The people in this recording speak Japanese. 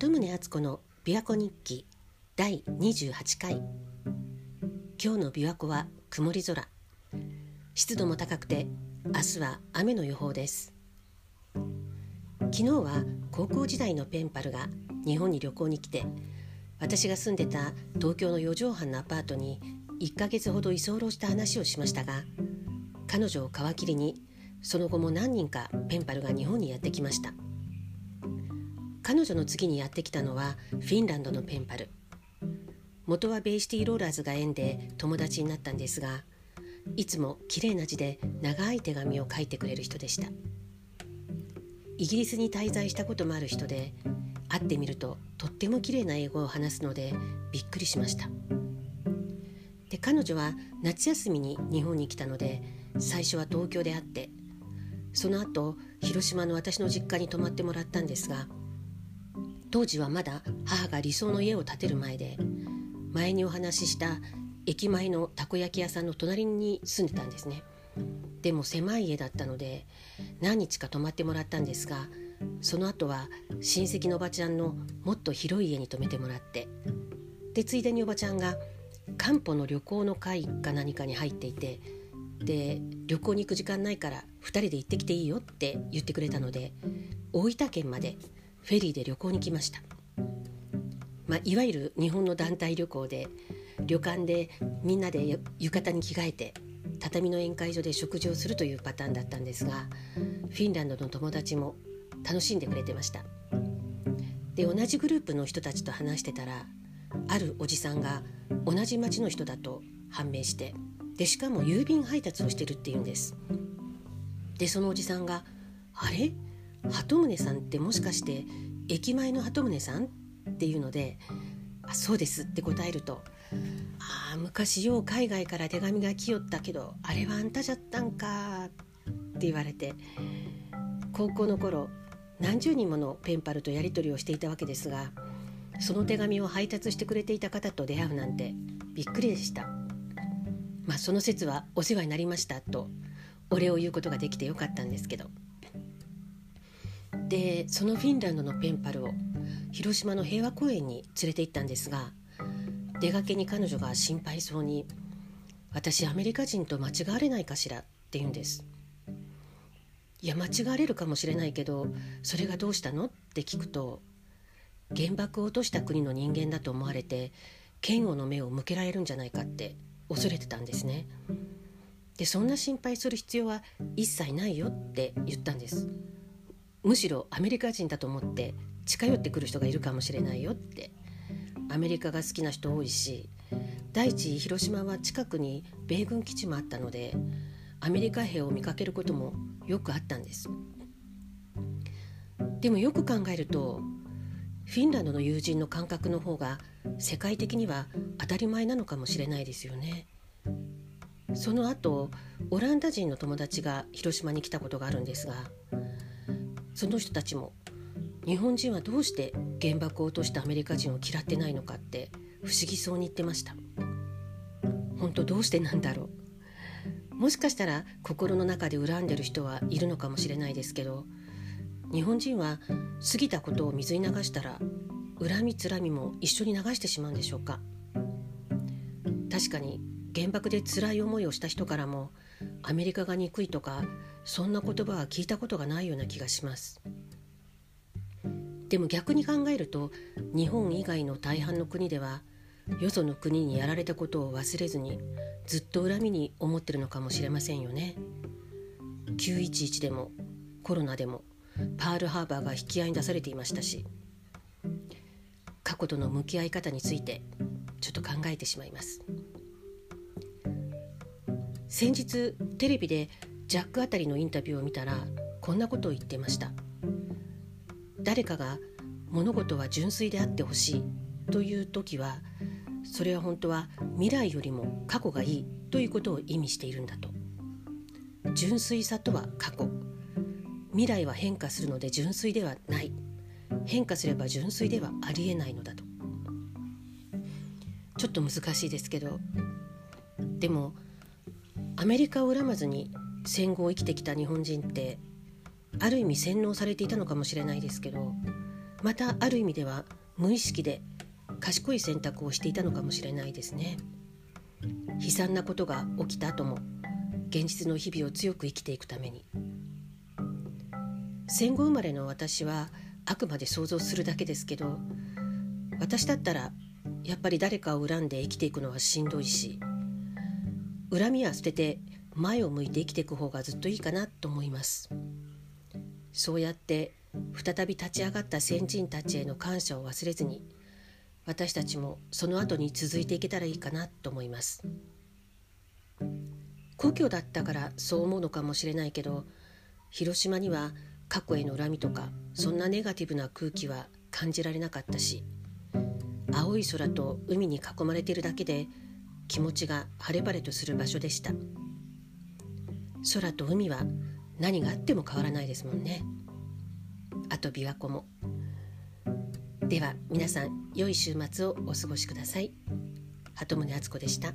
鳩宗敦子の琵琶湖日記第28回。今日の琵琶湖は曇り空。湿度も高くて明日は雨の予報です。昨日は高校時代のペンパルが日本に旅行に来て私が住んでた東京の四畳半のアパートに1ヶ月ほど居候した話をしましたが彼女を皮切りにその後も何人かペンパルが日本にやってきました。彼女の次にやってきたのはフィンランドのペンパル。元はベイシティローラーズが縁で友達になったんですがいつも綺麗な字で長い手紙を書いてくれる人でした。イギリスに滞在したこともある人で会ってみるととっても綺麗な英語を話すのでびっくりしました。で彼女は夏休みに日本に来たので最初は東京で会ってその後広島の私の実家に泊まってもらったんですが当時はまだ母が理想の家を建てる前で前にお話しした駅前のたこ焼き屋さんの隣に住んでたんですね。でも狭い家だったので何日か泊まってもらったんですがその後は親戚のおばちゃんのもっと広い家に泊めてもらってでついでにおばちゃんが漢方の旅行の会か何かに入っていてで旅行に行く時間ないから2人で行ってきていいよって言ってくれたので大分県までフェリーで旅行に来ました、まあ、いわゆる日本の団体旅行で旅館でみんなで浴衣に着替えて畳の宴会所で食事をするというパターンだったんですがフィンランドの友達も楽しんでくれてました。で同じグループの人たちと話してたらあるおじさんが同じ町の人だと判明してでしかも郵便配達をしてるっていうんです。でそのおじさんが「あれ？鳩宗さんってもしかして駅前の鳩宗さん？っていうので「あそうです」って答えると「ああ昔よう海外から手紙が来よったけどあれはあんたじゃったんか」って言われて高校の頃何十人ものペンパルとやり取りをしていたわけですがその手紙を配達してくれていた方と出会うなんてびっくりでした。まあその説はお世話になりましたとお礼を言うことができてよかったんですけど。でそのフィンランドのペンパルを広島の平和公園に連れて行ったんですが出がけに彼女が心配そうに「私アメリカ人と間違われないかしら」って言うんです。いや間違われるかもしれないけどそれがどうしたの？って聞くと原爆を落とした国の人間だと思われて嫌悪の目を向けられるんじゃないかって恐れてたんですね。でそんな心配する必要は一切ないよって言ったんです。むしろアメリカ人だと思って近寄ってくる人がいるかもしれないよって。アメリカが好きな人多いし第一広島は近くに米軍基地もあったのでアメリカ兵を見かけることもよくあったんです。でもよく考えるとフィンランドの友人の感覚の方が世界的には当たり前なのかもしれないですよね。その後オランダ人の友達が広島に来たことがあるんですがその人たちも日本人はどうして原爆を落としたアメリカ人を嫌ってないのかって不思議そうに言ってました。本当どうしてなんだろう。もしかしたら心の中で恨んでる人はいるのかもしれないですけど日本人は過ぎたことを水に流したら恨みつらみも一緒に流してしまうんでしょうか。確かに原爆で辛い思いをした人からもアメリカが憎いとかそんな言葉は聞いたことがないような気がします。でも逆に考えると日本以外の大半の国ではよその国にやられたことを忘れずにずっと恨みに思ってるのかもしれませんよね。911でもコロナでもパールハーバーが引き合いに出されていましたし過去との向き合い方についてちょっと考えてしまいます。先日テレビでジャックあたりのインタビューを見たらこんなことを言ってました。誰かが物事は純粋であってほしいという時はそれは本当は未来よりも過去がいいということを意味しているんだと。純粋さとは過去。未来は変化するので純粋ではない。変化すれば純粋ではありえないのだと。ちょっと難しいですけどでもアメリカを恨まずに戦後を生きてきた日本人ってある意味洗脳されていたのかもしれないですけどまたある意味では無意識で賢い選択をしていたのかもしれないですね。悲惨なことが起きた後も現実の日々を強く生きていくために。戦後生まれの私はあくまで想像するだけですけど私だったらやっぱり誰かを恨んで生きていくのはしんどいし恨みは捨てて前を向いて生きていく方がずっといいかなと思います。そうやって再び立ち上がった先人たちへの感謝を忘れずに私たちもその後に続いていけたらいいかなと思います。故郷だったからそう思うのかもしれないけど広島には過去への恨みとかそんなネガティブな空気は感じられなかったし青い空と海に囲まれているだけで気持ちが晴れ晴れとする場所でした。空と海は何があっても変わらないですもんね。あと琵琶湖も。では皆さん良い週末をお過ごしください。鳩宗敦子でした。